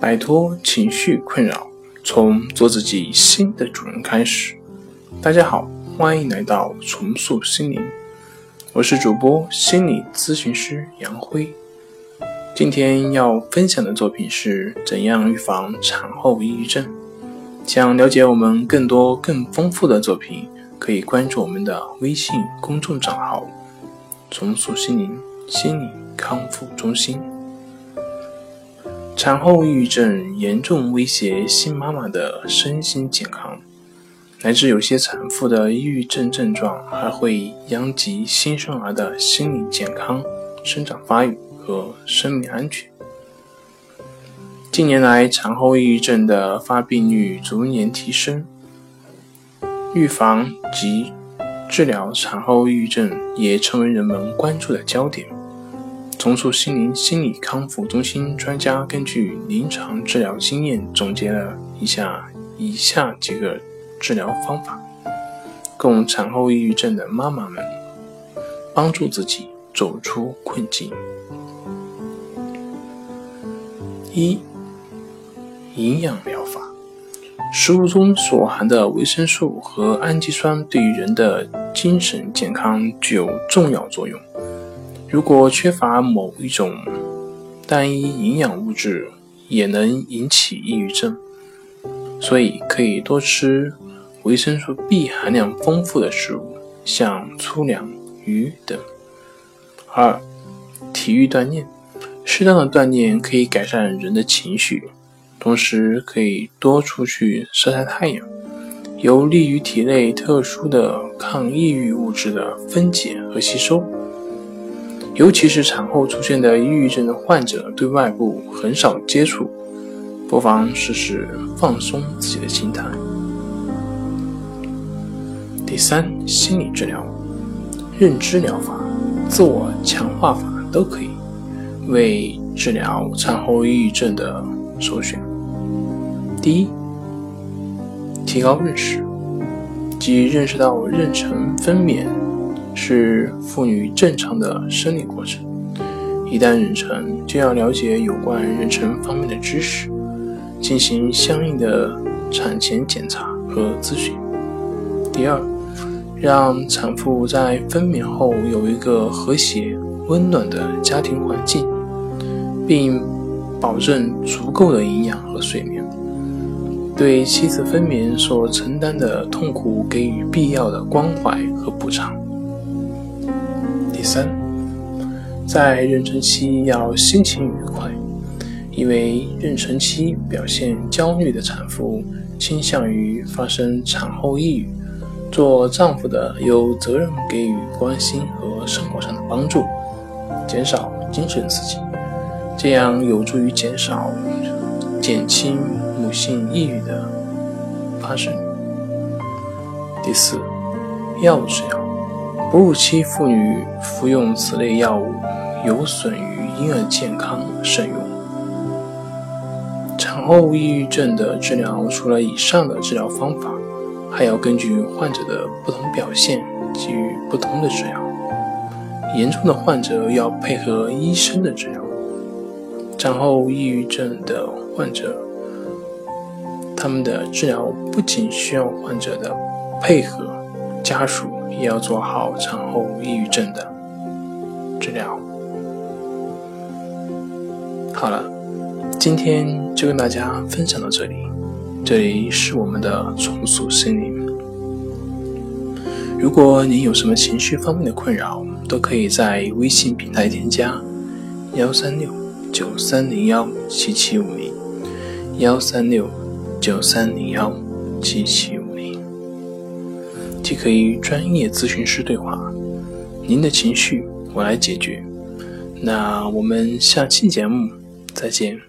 摆脱情绪困扰，从做自己新的主人开始。大家好，欢迎来到重塑心灵，我是主播心理咨询师杨辉。今天要分享的作品是怎样预防产后抑郁症。想了解我们更多更丰富的作品，可以关注我们的微信公众账号“重塑心灵心理康复中心”。产后抑郁症严重威胁新妈妈的身心健康，乃至有些产妇的抑郁症症状还会殃及新生儿的心理健康、生长发育和生命安全。近年来，产后抑郁症的发病率逐年提升，预防及治疗产后抑郁症也成为人们关注的焦点。重塑心灵心理康复中心专家根据临床治疗经验，总结了以下以下几个治疗方法，供产后抑郁症的妈妈们帮助自己走出困境。一、营养疗法，食物中所含的维生素和氨基酸对于人的精神健康具有重要作用。如果缺乏某一种单一营养物质，也能引起抑郁症，所以可以多吃维生素 B 含量丰富的食物，像粗粮、鱼等。二、体育锻炼，适当的锻炼可以改善人的情绪，同时可以多出去晒晒太阳，有利于体内特殊的抗抑郁物质的分解和吸收。尤其是产后出现的抑郁症的患者，对外部很少接触，不妨试试放松自己的心态。第三，心理治疗、认知疗法、自我强化法都可以为治疗产后抑郁症的首选。第一，提高认识，即认识到妊娠分娩。是妇女正常的生理过程。一旦妊娠，就要了解有关妊娠方面的知识，进行相应的产前检查和咨询。第二，让产妇在分娩后有一个和谐、温暖的家庭环境，并保证足够的营养和睡眠。对妻子分娩所承担的痛苦给予必要的关怀和补偿。第三，在妊娠期要心情愉快，因为妊娠期表现焦虑的产妇倾向于发生产后抑郁。做丈夫的有责任给予关心和生活上的帮助，减少精神刺激，这样有助于减少、减轻母性抑郁的发生。第四，药物治疗。哺乳期妇女服用此类药物有损于婴儿健康，慎用。产后抑郁症的治疗除了以上的治疗方法，还要根据患者的不同表现给予不同的治疗。严重的患者要配合医生的治疗。产后抑郁症的患者，他们的治疗不仅需要患者的配合，家属。也要做好产后抑郁症的治疗。好了，今天就跟大家分享到这里。这里是我们的重塑心灵。如果你有什么情绪方面的困扰，都可以在微信平台添加幺三六九三零幺七七五零幺三六九三零幺七七。既可以专业咨询师对话，您的情绪我来解决。那我们下期节目再见。